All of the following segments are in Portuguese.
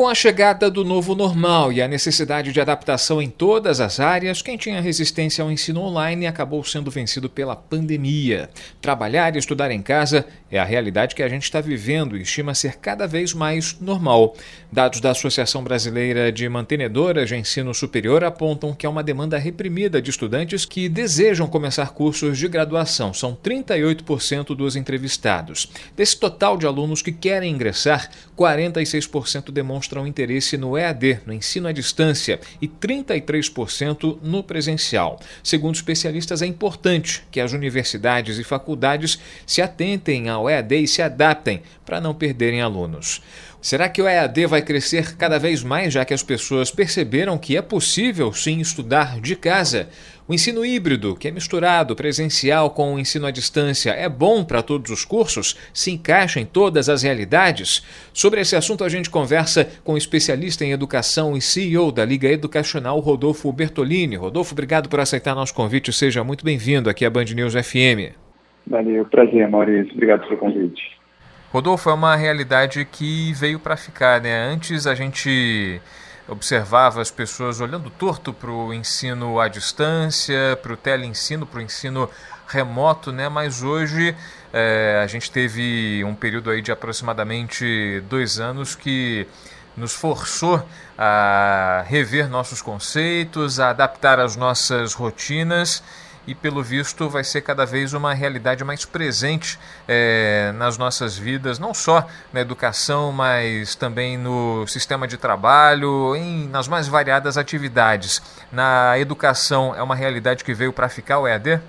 Com a chegada do novo normal e a necessidade de adaptação em todas as áreas, quem tinha resistência ao ensino online acabou sendo vencido pela pandemia. Trabalhar e estudar em casa é a realidade que a gente está vivendo e estima ser cada vez mais normal. Dados da Associação Brasileira de Mantenedoras de Ensino Superior apontam que há uma demanda reprimida de estudantes que desejam começar cursos de graduação. São 38% dos entrevistados. Desse total de alunos que querem ingressar, 46% demonstram demonstram interesse no EAD, no ensino à distância, e 33% no presencial. Segundo especialistas, é importante que as universidades e faculdades se atentem ao EAD e se adaptem para não perderem alunos. Será que o EAD vai crescer cada vez mais, já que as pessoas perceberam que é possível sim estudar de casa? O ensino híbrido, que é misturado presencial com o ensino à distância, é bom para todos os cursos? Se encaixa em todas as realidades? Sobre esse assunto, a gente conversa com o especialista em educação e CEO da Liga Educacional, Rodolfo Bertolini. Rodolfo, obrigado por aceitar nosso convite. Seja muito bem-vindo aqui à Band News FM. Valeu, prazer, Maurício. Obrigado pelo convite. Rodolfo, é uma realidade que veio para ficar, né? Antes a gente observava as pessoas olhando torto para o ensino à distância, para o teleensino, para o ensino remoto, né? Mas hoje é, a gente teve um período aí de aproximadamente dois anos que nos forçou a rever nossos conceitos, a adaptar as nossas rotinas e, pelo visto, vai ser cada vez uma realidade mais presente é, nas nossas vidas, não só na educação, mas também no sistema de trabalho, em, nas mais variadas atividades. Na educação, é uma realidade que veio para ficar o EAD?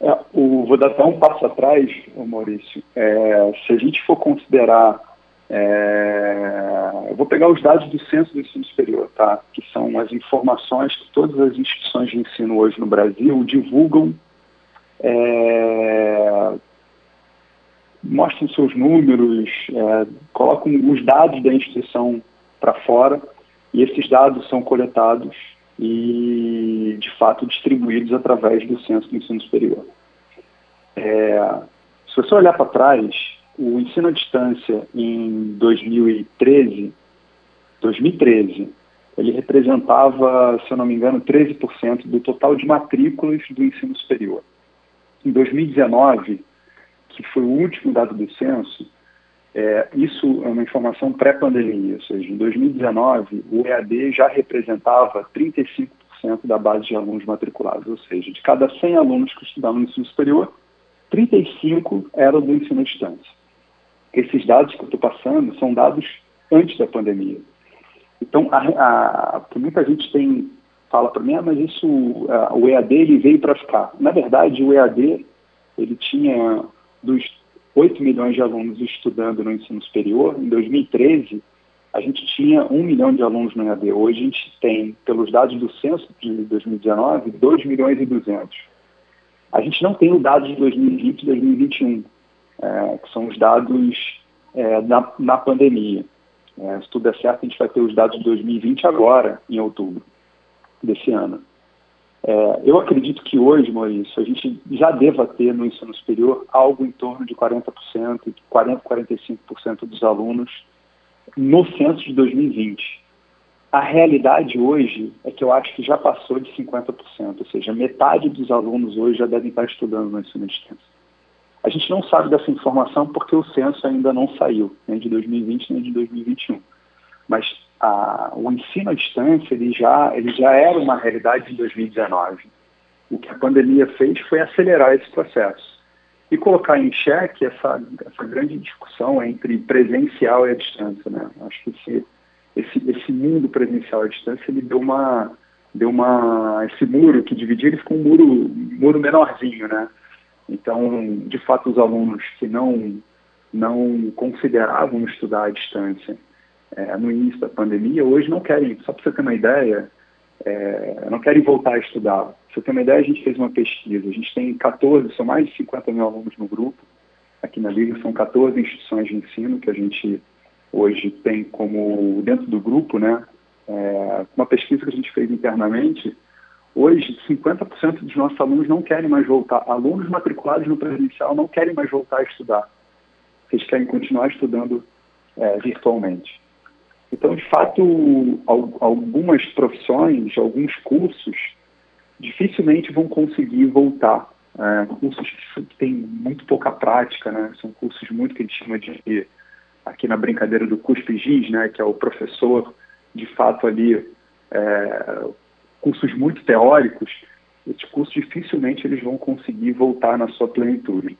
É, o, vou dar até um passo atrás, Maurício. É, se a gente for considerar é, eu vou pegar os dados do Censo do Ensino Superior, tá? que são as informações que todas as instituições de ensino hoje no Brasil divulgam, é, mostram seus números, é, colocam os dados da instituição para fora, e esses dados são coletados e, de fato, distribuídos através do Censo do Ensino Superior. É, se você olhar para trás, o ensino à distância em 2013, 2013, ele representava, se eu não me engano, 13% do total de matrículas do ensino superior. Em 2019, que foi o último dado do censo, é, isso é uma informação pré-pandemia, ou seja, em 2019 o EAD já representava 35% da base de alunos matriculados, ou seja, de cada 100 alunos que estudavam no ensino superior, 35 eram do ensino à distância esses dados que eu estou passando são dados antes da pandemia. Então, a, a, muita gente tem fala para mim, ah, mas isso, a, o EAD ele veio para ficar. Na verdade, o EAD ele tinha dos 8 milhões de alunos estudando no ensino superior, em 2013 a gente tinha 1 milhão de alunos no EAD. Hoje a gente tem, pelos dados do censo de 2019, 2 milhões e 200. A gente não tem o dado de 2020 e 2021 é, que são os dados é, na, na, pandemia. É, se tudo der certo, a gente vai ter os dados de 2020 agora, em outubro desse ano. É, eu acredito que hoje, Maurício, a gente já deva ter no ensino superior algo em torno de 40%, 40%, 45% dos alunos no censo de 2020. A realidade hoje é que eu acho que já passou de 50%, ou seja, metade dos alunos hoje já devem estar estudando no ensino à distância. A gente não sabe dessa informação porque o censo ainda não saiu, nem de 2020 nem de 2021. Mas a, o ensino à distância ele já, ele já era uma realidade em 2019. O que a pandemia fez foi acelerar esse processo e colocar em xeque essa, essa grande discussão entre presencial e a distância. Né? Acho que esse, esse, esse mundo presencial à distância ele deu uma, deu uma esse muro que dividia ele ficou um muro, um muro menorzinho, né? Então, de fato, os alunos que não, não consideravam estudar à distância é, no início da pandemia, hoje não querem, só para você ter uma ideia, é, não querem voltar a estudar. Para você ter uma ideia, a gente fez uma pesquisa, a gente tem 14, são mais de 50 mil alunos no grupo, aqui na Liga são 14 instituições de ensino que a gente hoje tem como, dentro do grupo, né, é, uma pesquisa que a gente fez internamente, hoje 50% dos nossos alunos não querem mais voltar, alunos matriculados no presencial não querem mais voltar a estudar, eles querem continuar estudando é, virtualmente. Então, de fato, algumas profissões, alguns cursos, dificilmente vão conseguir voltar. É, cursos que têm muito pouca prática, né? São cursos muito que a gente chama de, aqui na brincadeira do cuspe-giz, né? Que é o professor, de fato, ali, é, cursos muito teóricos, esses cursos dificilmente eles vão conseguir voltar na sua plenitude.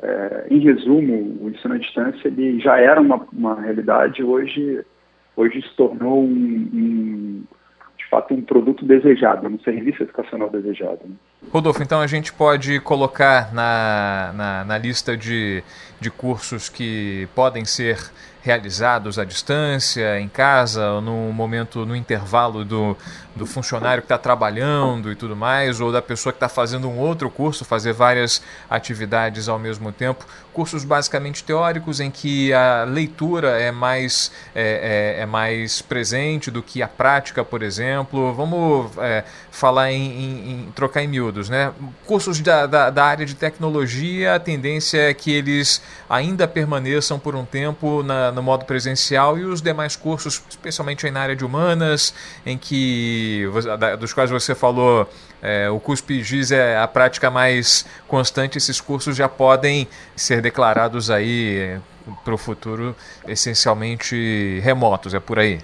É, em resumo, o ensino à distância ele já era uma, uma realidade, hoje hoje se tornou um, um, de fato um produto desejado, um serviço educacional desejado. Né? Rodolfo, então a gente pode colocar na, na, na lista de, de cursos que podem ser realizados à distância, em casa, no momento, no intervalo do, do funcionário que está trabalhando e tudo mais, ou da pessoa que está fazendo um outro curso, fazer várias atividades ao mesmo tempo. Cursos basicamente teóricos em que a leitura é mais, é, é, é mais presente do que a prática, por exemplo. Vamos é, falar em, em, em, trocar em miúdos, né? Cursos da, da, da área de tecnologia, a tendência é que eles ainda permaneçam por um tempo na, no modo presencial e os demais cursos, especialmente na área de humanas, em que dos quais você falou, é, o CUSP GIS é a prática mais constante, esses cursos já podem ser declarados aí é, para o futuro essencialmente remotos, é por aí.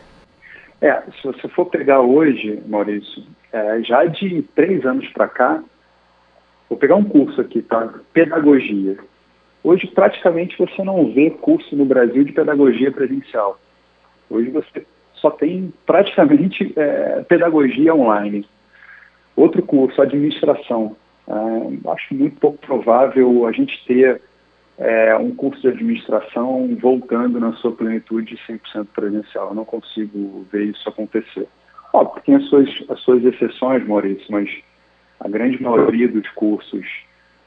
É, se você for pegar hoje, Maurício, é, já de três anos para cá, vou pegar um curso aqui, tá? Pedagogia. Hoje, praticamente, você não vê curso no Brasil de pedagogia presencial. Hoje você só tem praticamente é, pedagogia online. Outro curso, administração. É, acho muito pouco provável a gente ter é, um curso de administração voltando na sua plenitude 100% presencial. Eu não consigo ver isso acontecer. Óbvio, tem as suas, as suas exceções, Maurício, mas a grande maioria dos cursos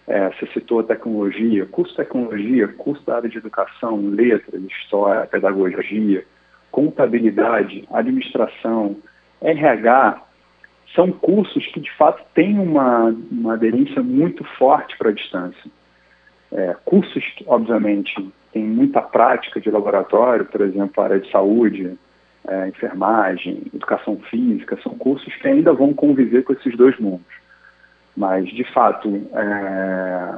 é, você citou a tecnologia, curso de tecnologia, curso da área de educação, letras, história, pedagogia, contabilidade, administração, RH, são cursos que de fato têm uma, uma aderência muito forte para a distância. É, cursos que, obviamente, têm muita prática de laboratório, por exemplo, a área de saúde, é, enfermagem, educação física, são cursos que ainda vão conviver com esses dois mundos. Mas, de fato, é...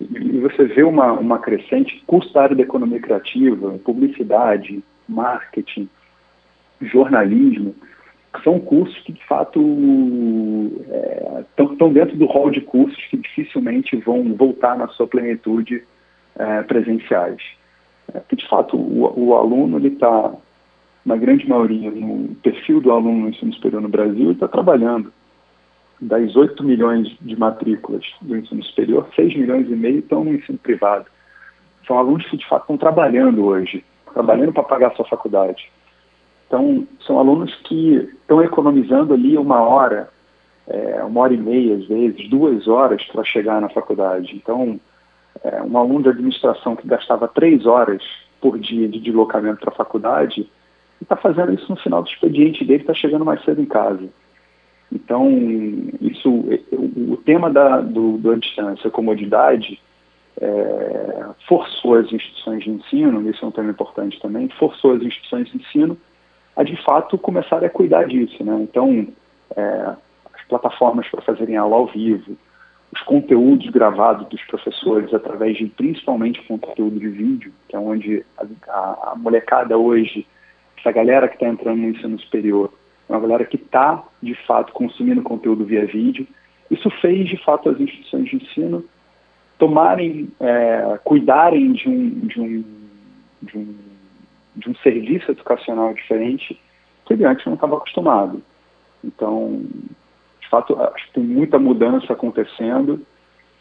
e você vê uma, uma crescente curso da área da economia criativa, publicidade, marketing, jornalismo, são cursos que, de fato, estão é, dentro do rol de cursos que dificilmente vão voltar na sua plenitude é, presenciais. É, porque, de fato, o, o aluno está, na grande maioria, no perfil do aluno no ensino superior no Brasil, está trabalhando das 8 milhões de matrículas do ensino superior, 6 milhões e meio estão no ensino privado. São alunos que, de fato, estão trabalhando hoje, trabalhando para pagar a sua faculdade. Então, são alunos que estão economizando ali uma hora, é, uma hora e meia, às vezes, duas horas para chegar na faculdade. Então, é, um aluno de administração que gastava três horas por dia de deslocamento para a faculdade, está fazendo isso no final do expediente dele, está chegando mais cedo em casa. Então, isso, o tema da, do, da distância, comodidade, é, forçou as instituições de ensino, isso é um tema importante também, forçou as instituições de ensino a de fato começarem a cuidar disso. Né? Então, é, as plataformas para fazerem aula ao vivo, os conteúdos gravados dos professores através de principalmente conteúdo de vídeo, que é onde a, a molecada hoje, essa galera que está entrando no ensino superior, uma galera que está, de fato, consumindo conteúdo via vídeo. Isso fez, de fato, as instituições de ensino tomarem, é, cuidarem de um, de, um, de, um, de um serviço educacional diferente que ele antes não estava acostumado. Então, de fato, acho que tem muita mudança acontecendo,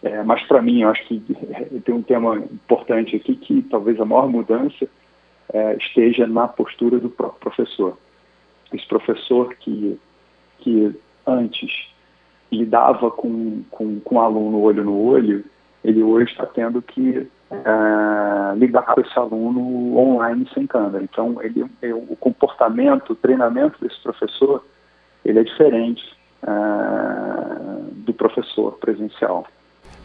é, mas para mim, eu acho que tem um tema importante aqui que talvez a maior mudança é, esteja na postura do próprio professor esse professor que, que antes lidava com, com, com o aluno olho no olho, ele hoje está tendo que uh, lidar com esse aluno online sem câmera. Então, ele, o comportamento, o treinamento desse professor, ele é diferente uh, do professor presencial.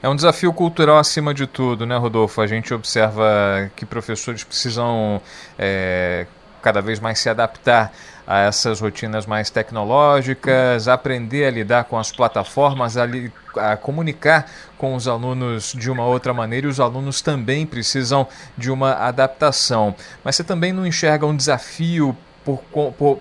É um desafio cultural acima de tudo, né, Rodolfo? A gente observa que professores precisam é, cada vez mais se adaptar a essas rotinas mais tecnológicas, aprender a lidar com as plataformas, a, li, a, comunicar com os alunos de uma outra maneira e os alunos também precisam de uma adaptação. Mas você também não enxerga um desafio por, por,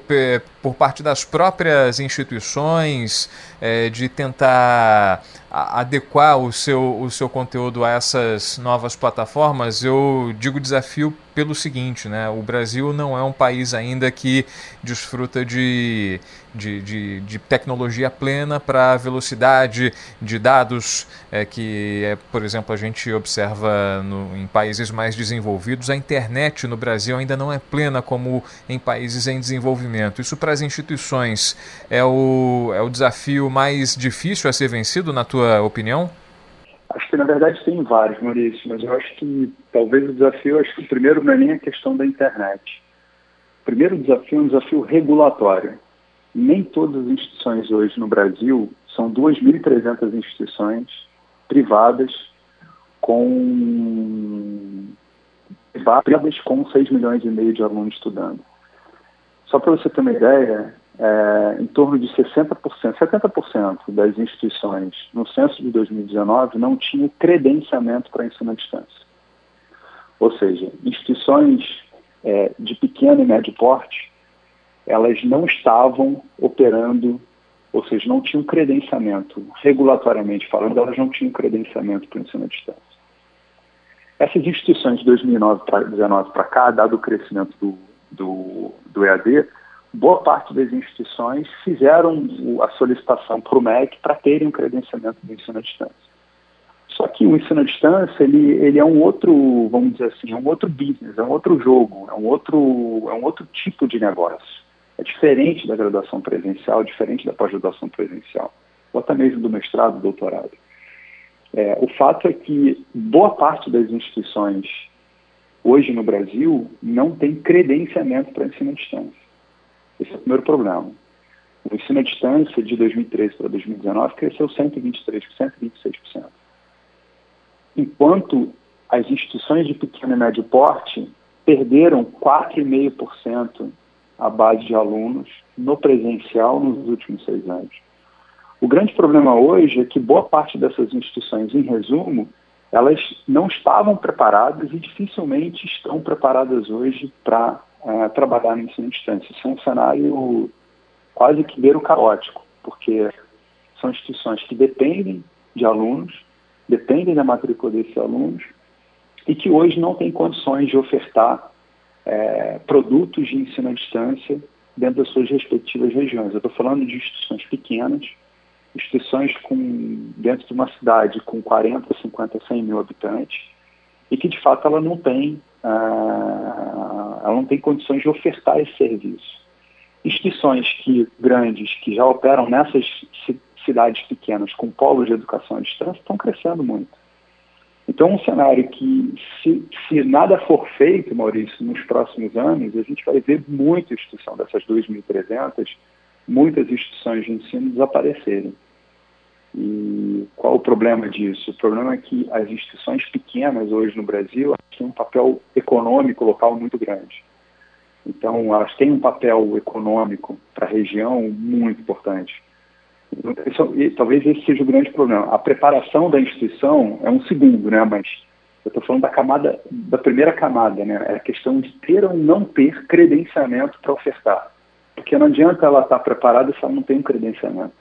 por parte das próprias instituições é, de tentar adequar o seu, o seu conteúdo a essas novas plataformas, eu digo desafio pelo seguinte, né? O Brasil não é um país ainda que desfruta de, de, de, de tecnologia plena para velocidade de dados é, que, é, por exemplo, a gente observa no, em países mais desenvolvidos. A internet no Brasil ainda não é plena como em países em desenvolvimento. Isso para as instituições é o, é o desafio mais difícil a ser vencido, na tua opinião? Acho que na verdade tem vários, Maurício, mas eu acho que talvez o desafio, acho que o primeiro não é nem a questão da internet. O primeiro desafio é um desafio regulatório. Nem todas as instituições hoje no Brasil são 2.300 instituições privadas com privadas com 6 milhões e meio de alunos estudando. Só para você ter uma ideia, é, em torno de 60%, 70% das instituições no censo de 2019 não tinham credenciamento para ensino à distância. Ou seja, instituições é, de pequeno e médio porte, elas não estavam operando, ou seja, não tinham credenciamento, regulatoriamente falando, elas não tinham credenciamento para o ensino à distância. Essas instituições de 2009 para 2019 para cá, dado o crescimento do, do, do EAD, boa parte das instituições fizeram a solicitação para o MEC para terem um credenciamento do ensino à distância. Só que o ensino à distância, ele, ele é um outro, vamos dizer assim, é um outro business, é um outro jogo, é um outro, é um outro tipo de negócio. É diferente da graduação presencial, diferente da pós-graduação presencial, ou até mesmo do mestrado, do doutorado. É, o fato é que boa parte das instituições hoje no Brasil não tem credenciamento para ensino à distância. Esse é o primeiro problema. O ensino à distância de 2013 para 2019 cresceu 123%, 126%. Enquanto as instituições de pequeno e médio porte perderam 4,5% a base de alunos no presencial nos últimos seis anos. O grande problema hoje é que boa parte dessas instituições, em resumo, elas não estavam preparadas e dificilmente estão preparadas hoje para uh, trabalhar no ensino à distância. Isso é um cenário quase que beiro caótico, porque são instituições que dependem de alunos, dependem da matrícula desses alunos e que hoje não têm condições de ofertar é, produtos de ensino à distância dentro das suas respectivas regiões. Eu estou falando de instituições pequenas, instituições com, dentro de uma cidade com 40, 50, 100 mil habitantes, e que de fato ela não tem, uh, ela não tem condições de ofertar esse serviço. Instituições que, grandes que já operam nessas cidades pequenas com polos de educação à distância estão crescendo muito. Então, um cenário que, se, se nada for feito, Maurício, nos próximos anos, a gente vai ver muita instituição dessas 2.300 muitas instituições de ensino desaparecerem. E qual o problema disso? O problema é que as instituições pequenas hoje no Brasil têm um papel econômico local muito grande. Então, elas têm um papel econômico para a região muito importante. Isso, talvez esse seja o grande problema. A preparação da instituição é um segundo, né? mas eu estou falando da camada, da primeira camada, né? é a questão de ter ou não ter credenciamento para ofertar. Porque não adianta ela estar preparada se ela não tem um credenciamento.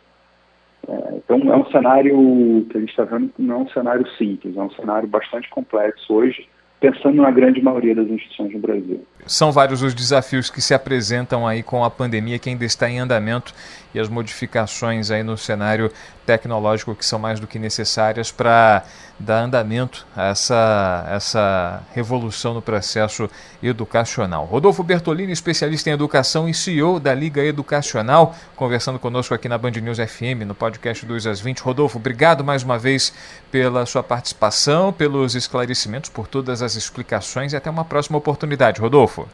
É, então é um cenário que a gente está vendo não é um cenário simples, é um cenário bastante complexo hoje, pensando na grande maioria das instituições no Brasil. São vários os desafios que se apresentam aí com a pandemia que ainda está em andamento e as modificações aí no cenário tecnológico que são mais do que necessárias para dar andamento a essa, essa revolução no processo educacional. Rodolfo Bertolini, especialista em educação e CEO da Liga Educacional, conversando conosco aqui na Band News FM, no podcast 2 às 20. Rodolfo, obrigado mais uma vez pela sua participação, pelos esclarecimentos, por todas as explicações e até uma próxima oportunidade. Rodolfo.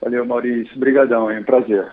Valeu, Maurício. Obrigadão, é um prazer.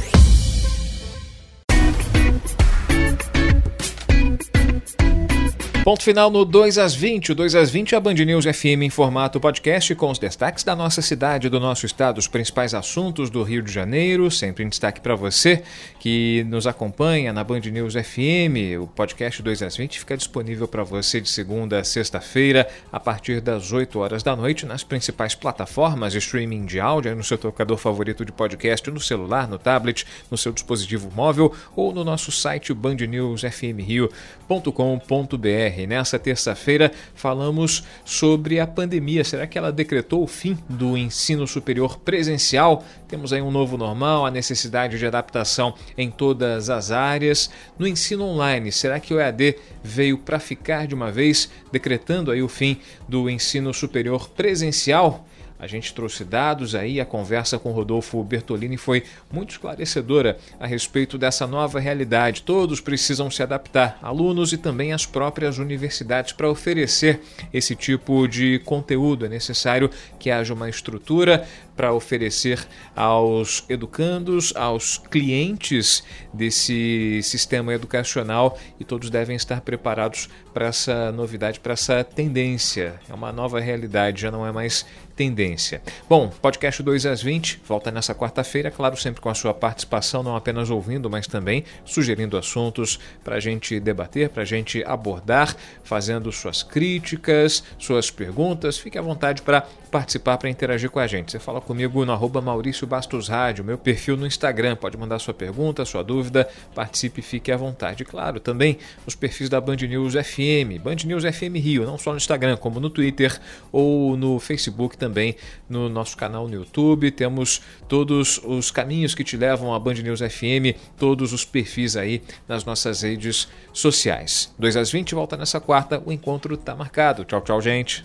Ponto final no 2 às 20. O 2 às 20 é a Band News FM em formato podcast com os destaques da nossa cidade, do nosso estado, os principais assuntos do Rio de Janeiro. Sempre em destaque para você que nos acompanha na Band News FM. O podcast 2 às 20 fica disponível para você de segunda a sexta-feira, a partir das 8 horas da noite, nas principais plataformas de streaming de áudio, no seu tocador favorito de podcast, no celular, no tablet, no seu dispositivo móvel ou no nosso site bandnewsfmrio.com.br. Nessa terça-feira falamos sobre a pandemia. Será que ela decretou o fim do ensino superior presencial? Temos aí um novo normal, a necessidade de adaptação em todas as áreas. No ensino online, será que o EAD veio para ficar de uma vez, decretando aí o fim do ensino superior presencial? A gente trouxe dados aí, a conversa com Rodolfo Bertolini foi muito esclarecedora a respeito dessa nova realidade. Todos precisam se adaptar, alunos e também as próprias universidades, para oferecer esse tipo de conteúdo. É necessário que haja uma estrutura para oferecer aos educandos, aos clientes desse sistema educacional e todos devem estar preparados para essa novidade, para essa tendência. É uma nova realidade, já não é mais tendência. Bom, podcast 2 às 20 volta nessa quarta-feira, claro, sempre com a sua participação, não apenas ouvindo, mas também sugerindo assuntos para a gente debater, para a gente abordar, fazendo suas críticas, suas perguntas. Fique à vontade para participar, para interagir com a gente. Você fala comigo no arroba Maurício Bastos Rádio, meu perfil no Instagram. Pode mandar sua pergunta, sua dúvida, participe, fique à vontade. Claro, também os perfis da Band News FM, Band News FM Rio, não só no Instagram, como no Twitter ou no Facebook também, no nosso canal no YouTube. Temos todos os caminhos que te levam à Band News FM, todos os perfis aí nas nossas redes sociais. 2 às 20, volta nessa quarta, o encontro está marcado. Tchau, tchau, gente.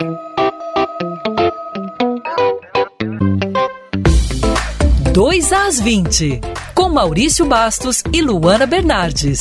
2 às 20, com Maurício Bastos e Luana Bernardes.